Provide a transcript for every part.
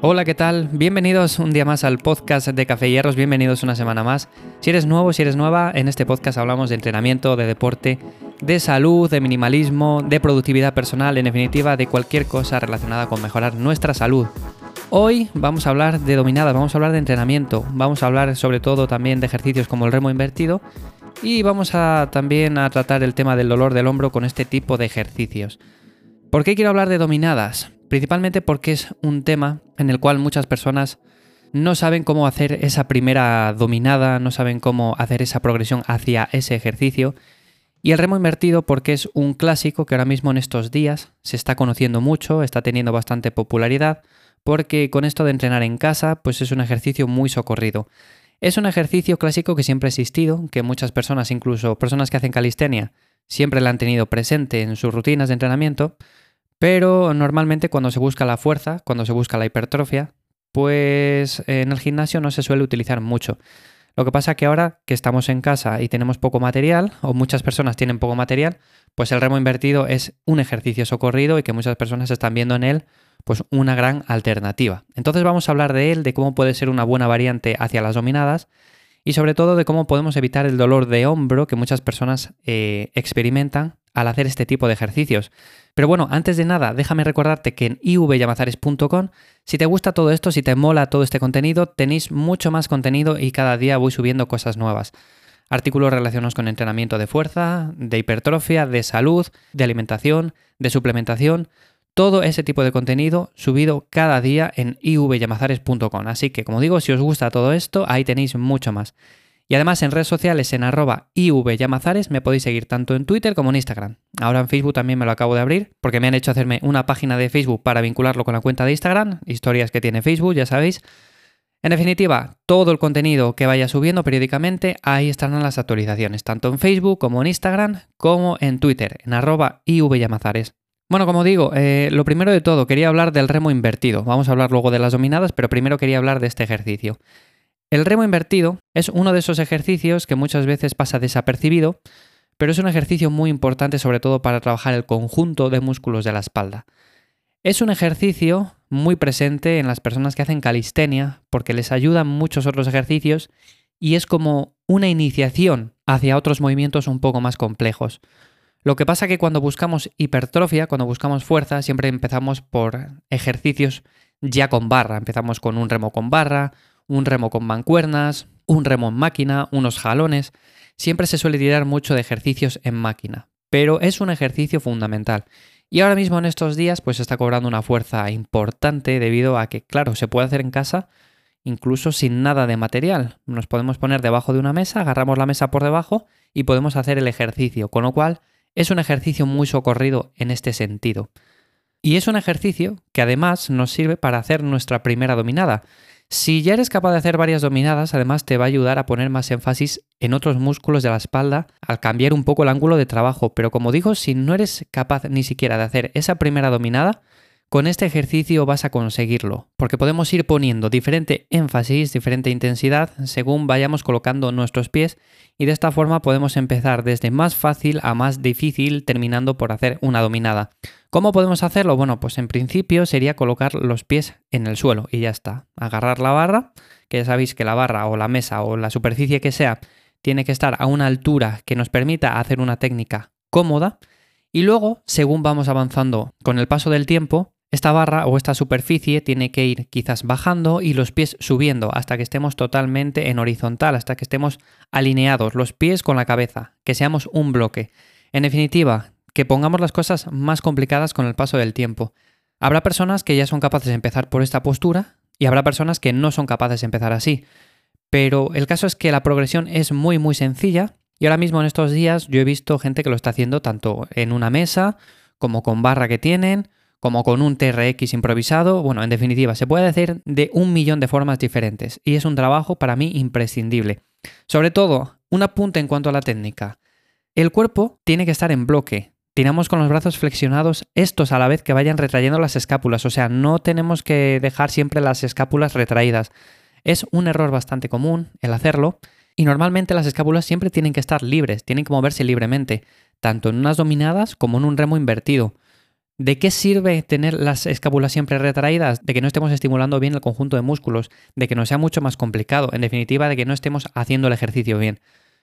Hola, ¿qué tal? Bienvenidos un día más al podcast de Café Hierros, bienvenidos una semana más. Si eres nuevo, si eres nueva, en este podcast hablamos de entrenamiento, de deporte, de salud, de minimalismo, de productividad personal, en definitiva, de cualquier cosa relacionada con mejorar nuestra salud. Hoy vamos a hablar de dominadas, vamos a hablar de entrenamiento, vamos a hablar sobre todo también de ejercicios como el remo invertido y vamos a también a tratar el tema del dolor del hombro con este tipo de ejercicios. ¿Por qué quiero hablar de dominadas? Principalmente porque es un tema en el cual muchas personas no saben cómo hacer esa primera dominada, no saben cómo hacer esa progresión hacia ese ejercicio. Y el remo invertido porque es un clásico que ahora mismo en estos días se está conociendo mucho, está teniendo bastante popularidad, porque con esto de entrenar en casa, pues es un ejercicio muy socorrido. Es un ejercicio clásico que siempre ha existido, que muchas personas, incluso personas que hacen calistenia, siempre la han tenido presente en sus rutinas de entrenamiento, pero normalmente cuando se busca la fuerza, cuando se busca la hipertrofia, pues en el gimnasio no se suele utilizar mucho. Lo que pasa que ahora que estamos en casa y tenemos poco material, o muchas personas tienen poco material, pues el remo invertido es un ejercicio socorrido y que muchas personas están viendo en él pues una gran alternativa. Entonces vamos a hablar de él, de cómo puede ser una buena variante hacia las dominadas y sobre todo de cómo podemos evitar el dolor de hombro que muchas personas eh, experimentan al hacer este tipo de ejercicios. Pero bueno, antes de nada, déjame recordarte que en ivyamazares.com, si te gusta todo esto, si te mola todo este contenido, tenéis mucho más contenido y cada día voy subiendo cosas nuevas. Artículos relacionados con entrenamiento de fuerza, de hipertrofia, de salud, de alimentación, de suplementación, todo ese tipo de contenido subido cada día en ivyamazares.com. Así que, como digo, si os gusta todo esto, ahí tenéis mucho más. Y además en redes sociales en arroba ivyamazares me podéis seguir tanto en Twitter como en Instagram. Ahora en Facebook también me lo acabo de abrir porque me han hecho hacerme una página de Facebook para vincularlo con la cuenta de Instagram, historias que tiene Facebook, ya sabéis. En definitiva, todo el contenido que vaya subiendo periódicamente, ahí estarán las actualizaciones, tanto en Facebook como en Instagram, como en Twitter, en arroba ivyamazares. Bueno, como digo, eh, lo primero de todo, quería hablar del remo invertido. Vamos a hablar luego de las dominadas, pero primero quería hablar de este ejercicio. El remo invertido es uno de esos ejercicios que muchas veces pasa desapercibido, pero es un ejercicio muy importante sobre todo para trabajar el conjunto de músculos de la espalda. Es un ejercicio muy presente en las personas que hacen calistenia porque les ayudan muchos otros ejercicios y es como una iniciación hacia otros movimientos un poco más complejos. Lo que pasa que cuando buscamos hipertrofia, cuando buscamos fuerza, siempre empezamos por ejercicios ya con barra. Empezamos con un remo con barra, un remo con mancuernas, un remo en máquina, unos jalones. Siempre se suele tirar mucho de ejercicios en máquina, pero es un ejercicio fundamental. Y ahora mismo en estos días pues está cobrando una fuerza importante debido a que, claro, se puede hacer en casa incluso sin nada de material. Nos podemos poner debajo de una mesa, agarramos la mesa por debajo y podemos hacer el ejercicio, con lo cual es un ejercicio muy socorrido en este sentido. Y es un ejercicio que además nos sirve para hacer nuestra primera dominada. Si ya eres capaz de hacer varias dominadas, además te va a ayudar a poner más énfasis en otros músculos de la espalda al cambiar un poco el ángulo de trabajo. Pero como digo, si no eres capaz ni siquiera de hacer esa primera dominada, con este ejercicio vas a conseguirlo, porque podemos ir poniendo diferente énfasis, diferente intensidad según vayamos colocando nuestros pies y de esta forma podemos empezar desde más fácil a más difícil terminando por hacer una dominada. ¿Cómo podemos hacerlo? Bueno, pues en principio sería colocar los pies en el suelo y ya está. Agarrar la barra, que ya sabéis que la barra o la mesa o la superficie que sea tiene que estar a una altura que nos permita hacer una técnica cómoda y luego, según vamos avanzando con el paso del tiempo, esta barra o esta superficie tiene que ir quizás bajando y los pies subiendo hasta que estemos totalmente en horizontal, hasta que estemos alineados, los pies con la cabeza, que seamos un bloque. En definitiva, que pongamos las cosas más complicadas con el paso del tiempo. Habrá personas que ya son capaces de empezar por esta postura y habrá personas que no son capaces de empezar así. Pero el caso es que la progresión es muy muy sencilla y ahora mismo en estos días yo he visto gente que lo está haciendo tanto en una mesa como con barra que tienen como con un TRX improvisado. Bueno, en definitiva, se puede hacer de un millón de formas diferentes y es un trabajo para mí imprescindible. Sobre todo, un apunte en cuanto a la técnica. El cuerpo tiene que estar en bloque. Tiramos con los brazos flexionados, estos a la vez que vayan retrayendo las escápulas, o sea, no tenemos que dejar siempre las escápulas retraídas. Es un error bastante común el hacerlo y normalmente las escápulas siempre tienen que estar libres, tienen que moverse libremente, tanto en unas dominadas como en un remo invertido. ¿De qué sirve tener las escápulas siempre retraídas? De que no estemos estimulando bien el conjunto de músculos, de que nos sea mucho más complicado, en definitiva de que no estemos haciendo el ejercicio bien.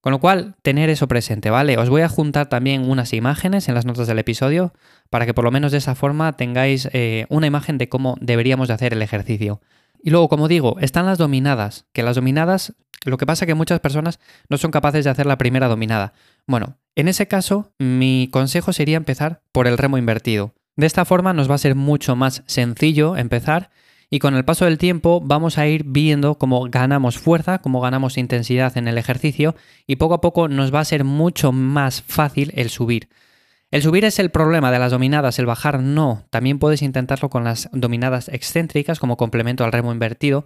Con lo cual, tener eso presente, ¿vale? Os voy a juntar también unas imágenes en las notas del episodio para que por lo menos de esa forma tengáis eh, una imagen de cómo deberíamos de hacer el ejercicio. Y luego, como digo, están las dominadas, que las dominadas, lo que pasa es que muchas personas no son capaces de hacer la primera dominada. Bueno, en ese caso, mi consejo sería empezar por el remo invertido. De esta forma nos va a ser mucho más sencillo empezar y con el paso del tiempo vamos a ir viendo cómo ganamos fuerza, cómo ganamos intensidad en el ejercicio y poco a poco nos va a ser mucho más fácil el subir. El subir es el problema de las dominadas, el bajar no. También puedes intentarlo con las dominadas excéntricas como complemento al remo invertido,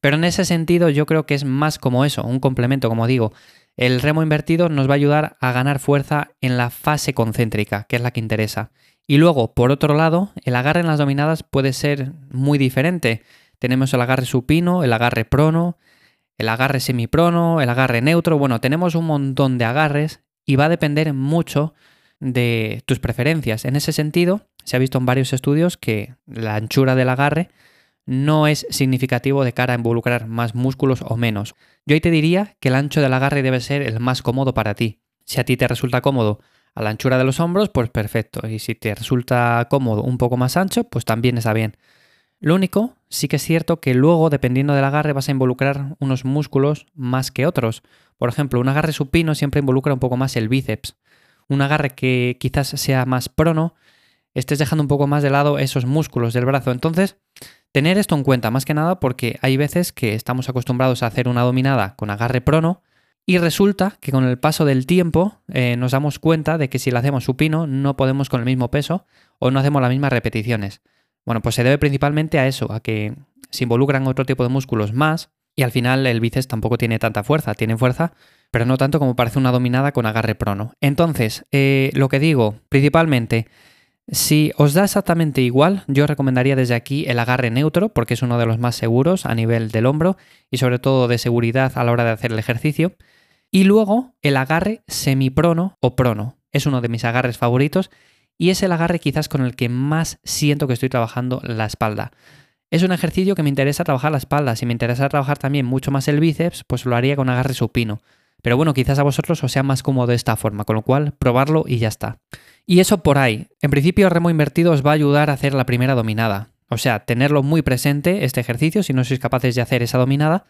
pero en ese sentido yo creo que es más como eso, un complemento, como digo. El remo invertido nos va a ayudar a ganar fuerza en la fase concéntrica, que es la que interesa. Y luego, por otro lado, el agarre en las dominadas puede ser muy diferente. Tenemos el agarre supino, el agarre prono, el agarre semiprono, el agarre neutro. Bueno, tenemos un montón de agarres y va a depender mucho de tus preferencias. En ese sentido, se ha visto en varios estudios que la anchura del agarre no es significativo de cara a involucrar más músculos o menos. Yo ahí te diría que el ancho del agarre debe ser el más cómodo para ti. Si a ti te resulta cómodo a la anchura de los hombros, pues perfecto. Y si te resulta cómodo un poco más ancho, pues también está bien. Lo único, sí que es cierto que luego, dependiendo del agarre, vas a involucrar unos músculos más que otros. Por ejemplo, un agarre supino siempre involucra un poco más el bíceps un agarre que quizás sea más prono, estés dejando un poco más de lado esos músculos del brazo. Entonces, tener esto en cuenta más que nada porque hay veces que estamos acostumbrados a hacer una dominada con agarre prono y resulta que con el paso del tiempo eh, nos damos cuenta de que si la hacemos supino no podemos con el mismo peso o no hacemos las mismas repeticiones. Bueno, pues se debe principalmente a eso, a que se involucran otro tipo de músculos más y al final el bíceps tampoco tiene tanta fuerza, tiene fuerza, pero no tanto como parece una dominada con agarre prono. Entonces, eh, lo que digo, principalmente, si os da exactamente igual, yo recomendaría desde aquí el agarre neutro, porque es uno de los más seguros a nivel del hombro y sobre todo de seguridad a la hora de hacer el ejercicio. Y luego el agarre semiprono o prono. Es uno de mis agarres favoritos y es el agarre quizás con el que más siento que estoy trabajando la espalda. Es un ejercicio que me interesa trabajar la espalda. Si me interesa trabajar también mucho más el bíceps, pues lo haría con agarre supino. Pero bueno, quizás a vosotros os sea más cómodo de esta forma, con lo cual probarlo y ya está. Y eso por ahí. En principio, remo invertido os va a ayudar a hacer la primera dominada. O sea, tenerlo muy presente este ejercicio si no sois capaces de hacer esa dominada.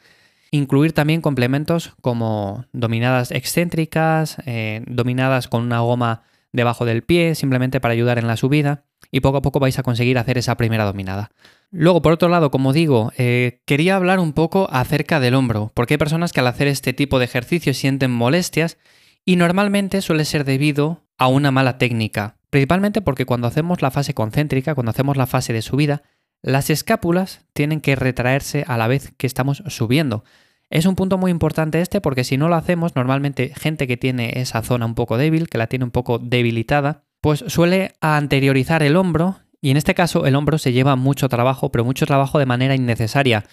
Incluir también complementos como dominadas excéntricas, eh, dominadas con una goma debajo del pie, simplemente para ayudar en la subida. Y poco a poco vais a conseguir hacer esa primera dominada. Luego, por otro lado, como digo, eh, quería hablar un poco acerca del hombro, porque hay personas que al hacer este tipo de ejercicio sienten molestias y normalmente suele ser debido a una mala técnica, principalmente porque cuando hacemos la fase concéntrica, cuando hacemos la fase de subida, las escápulas tienen que retraerse a la vez que estamos subiendo. Es un punto muy importante este porque si no lo hacemos, normalmente gente que tiene esa zona un poco débil, que la tiene un poco debilitada, pues suele anteriorizar el hombro y en este caso el hombro se lleva mucho trabajo, pero mucho trabajo de manera innecesaria.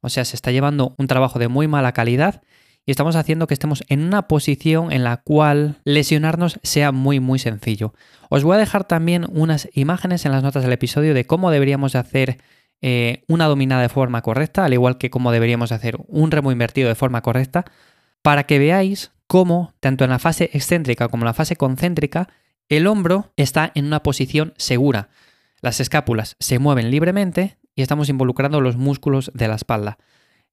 O sea, se está llevando un trabajo de muy mala calidad y estamos haciendo que estemos en una posición en la cual lesionarnos sea muy muy sencillo. Os voy a dejar también unas imágenes en las notas del episodio de cómo deberíamos hacer eh, una dominada de forma correcta, al igual que cómo deberíamos hacer un remo invertido de forma correcta, para que veáis cómo, tanto en la fase excéntrica como en la fase concéntrica, el hombro está en una posición segura. Las escápulas se mueven libremente y estamos involucrando los músculos de la espalda.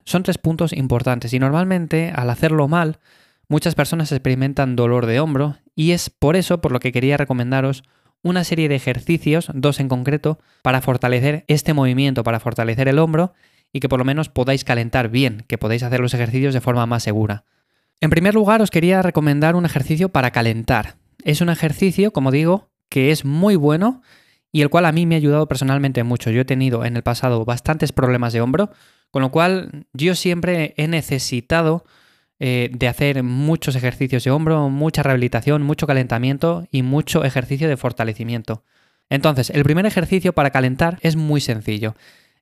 Son tres puntos importantes y normalmente al hacerlo mal muchas personas experimentan dolor de hombro y es por eso por lo que quería recomendaros una serie de ejercicios, dos en concreto, para fortalecer este movimiento, para fortalecer el hombro y que por lo menos podáis calentar bien, que podáis hacer los ejercicios de forma más segura. En primer lugar os quería recomendar un ejercicio para calentar. Es un ejercicio, como digo, que es muy bueno y el cual a mí me ha ayudado personalmente mucho. Yo he tenido en el pasado bastantes problemas de hombro, con lo cual yo siempre he necesitado eh, de hacer muchos ejercicios de hombro, mucha rehabilitación, mucho calentamiento y mucho ejercicio de fortalecimiento. Entonces, el primer ejercicio para calentar es muy sencillo.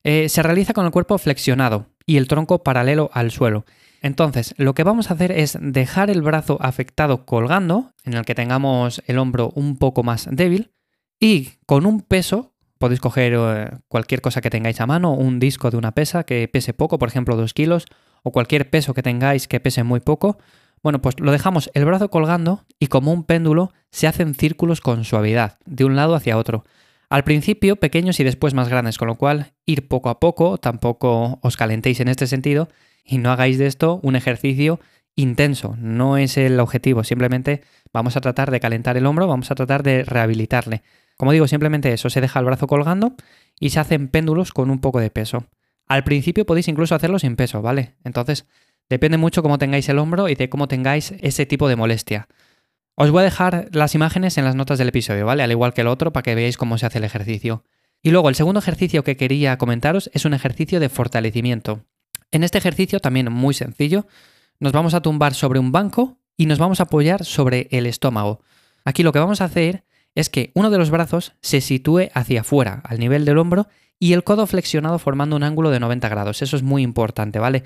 Eh, se realiza con el cuerpo flexionado y el tronco paralelo al suelo. Entonces, lo que vamos a hacer es dejar el brazo afectado colgando, en el que tengamos el hombro un poco más débil, y con un peso, podéis coger eh, cualquier cosa que tengáis a mano, un disco de una pesa que pese poco, por ejemplo 2 kilos, o cualquier peso que tengáis que pese muy poco, bueno, pues lo dejamos el brazo colgando y como un péndulo se hacen círculos con suavidad, de un lado hacia otro. Al principio pequeños y después más grandes, con lo cual ir poco a poco, tampoco os calentéis en este sentido y no hagáis de esto un ejercicio intenso, no es el objetivo, simplemente vamos a tratar de calentar el hombro, vamos a tratar de rehabilitarle. Como digo, simplemente eso, se deja el brazo colgando y se hacen péndulos con un poco de peso. Al principio podéis incluso hacerlo sin peso, ¿vale? Entonces, Depende mucho cómo tengáis el hombro y de cómo tengáis ese tipo de molestia. Os voy a dejar las imágenes en las notas del episodio, ¿vale? Al igual que el otro, para que veáis cómo se hace el ejercicio. Y luego, el segundo ejercicio que quería comentaros es un ejercicio de fortalecimiento. En este ejercicio, también muy sencillo, nos vamos a tumbar sobre un banco y nos vamos a apoyar sobre el estómago. Aquí lo que vamos a hacer es que uno de los brazos se sitúe hacia afuera, al nivel del hombro, y el codo flexionado formando un ángulo de 90 grados. Eso es muy importante, ¿vale?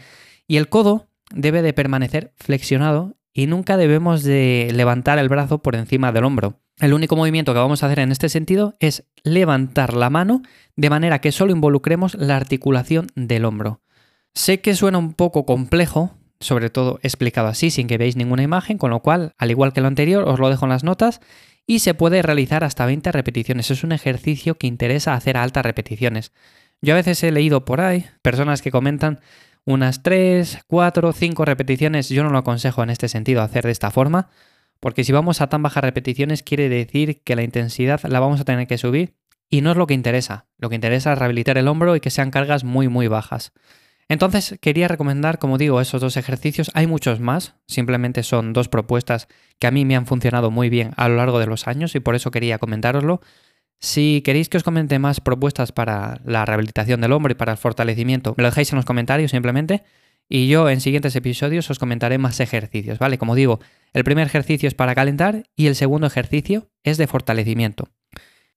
Y el codo debe de permanecer flexionado y nunca debemos de levantar el brazo por encima del hombro. El único movimiento que vamos a hacer en este sentido es levantar la mano de manera que solo involucremos la articulación del hombro. Sé que suena un poco complejo, sobre todo explicado así sin que veáis ninguna imagen, con lo cual, al igual que lo anterior, os lo dejo en las notas y se puede realizar hasta 20 repeticiones. Es un ejercicio que interesa hacer a altas repeticiones. Yo a veces he leído por ahí personas que comentan unas 3, 4, 5 repeticiones yo no lo aconsejo en este sentido hacer de esta forma, porque si vamos a tan bajas repeticiones quiere decir que la intensidad la vamos a tener que subir y no es lo que interesa. Lo que interesa es rehabilitar el hombro y que sean cargas muy muy bajas. Entonces quería recomendar, como digo, esos dos ejercicios. Hay muchos más, simplemente son dos propuestas que a mí me han funcionado muy bien a lo largo de los años y por eso quería comentároslo. Si queréis que os comente más propuestas para la rehabilitación del hombro y para el fortalecimiento, me lo dejáis en los comentarios simplemente. Y yo en siguientes episodios os comentaré más ejercicios, ¿vale? Como digo, el primer ejercicio es para calentar y el segundo ejercicio es de fortalecimiento.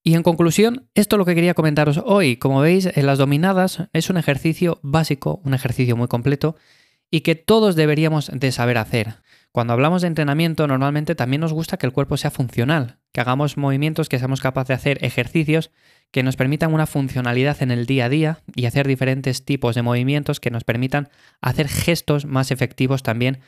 Y en conclusión, esto es lo que quería comentaros hoy. Como veis, en las dominadas es un ejercicio básico, un ejercicio muy completo y que todos deberíamos de saber hacer. Cuando hablamos de entrenamiento, normalmente también nos gusta que el cuerpo sea funcional, que hagamos movimientos, que seamos capaces de hacer ejercicios que nos permitan una funcionalidad en el día a día y hacer diferentes tipos de movimientos que nos permitan hacer gestos más efectivos también,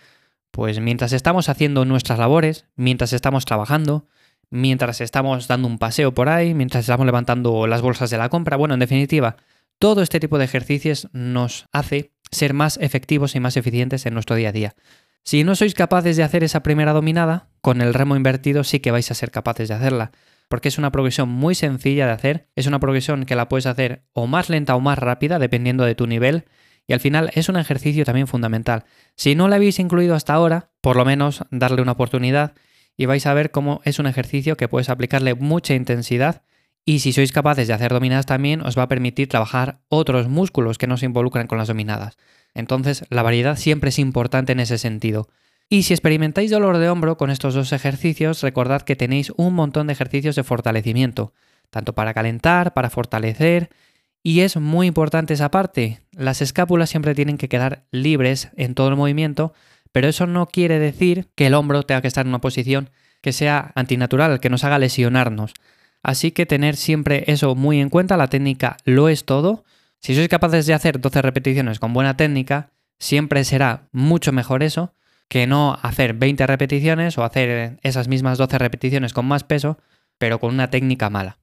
pues mientras estamos haciendo nuestras labores, mientras estamos trabajando, mientras estamos dando un paseo por ahí, mientras estamos levantando las bolsas de la compra, bueno, en definitiva, todo este tipo de ejercicios nos hace ser más efectivos y más eficientes en nuestro día a día. Si no sois capaces de hacer esa primera dominada, con el remo invertido sí que vais a ser capaces de hacerla, porque es una progresión muy sencilla de hacer, es una progresión que la puedes hacer o más lenta o más rápida, dependiendo de tu nivel, y al final es un ejercicio también fundamental. Si no lo habéis incluido hasta ahora, por lo menos darle una oportunidad y vais a ver cómo es un ejercicio que puedes aplicarle mucha intensidad y si sois capaces de hacer dominadas también os va a permitir trabajar otros músculos que no se involucran con las dominadas. Entonces, la variedad siempre es importante en ese sentido. Y si experimentáis dolor de hombro con estos dos ejercicios, recordad que tenéis un montón de ejercicios de fortalecimiento, tanto para calentar, para fortalecer, y es muy importante esa parte. Las escápulas siempre tienen que quedar libres en todo el movimiento, pero eso no quiere decir que el hombro tenga que estar en una posición que sea antinatural, que nos haga lesionarnos. Así que tener siempre eso muy en cuenta, la técnica lo es todo, si sois capaces de hacer 12 repeticiones con buena técnica, siempre será mucho mejor eso que no hacer 20 repeticiones o hacer esas mismas 12 repeticiones con más peso, pero con una técnica mala.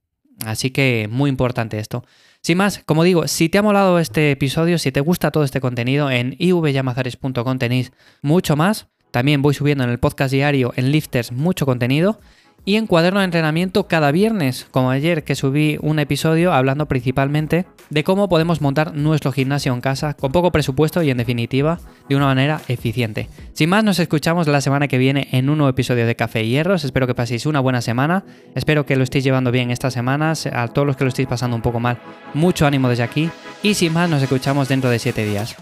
Así que muy importante esto. Sin más, como digo, si te ha molado este episodio, si te gusta todo este contenido, en ivyamazares.com tenéis mucho más. También voy subiendo en el podcast diario en Lifters mucho contenido y en cuaderno de entrenamiento cada viernes, como ayer que subí un episodio hablando principalmente de cómo podemos montar nuestro gimnasio en casa con poco presupuesto y en definitiva de una manera eficiente. Sin más, nos escuchamos la semana que viene en un nuevo episodio de Café y Hierros. Espero que paséis una buena semana. Espero que lo estéis llevando bien estas semanas. A todos los que lo estéis pasando un poco mal, mucho ánimo desde aquí. Y sin más, nos escuchamos dentro de 7 días.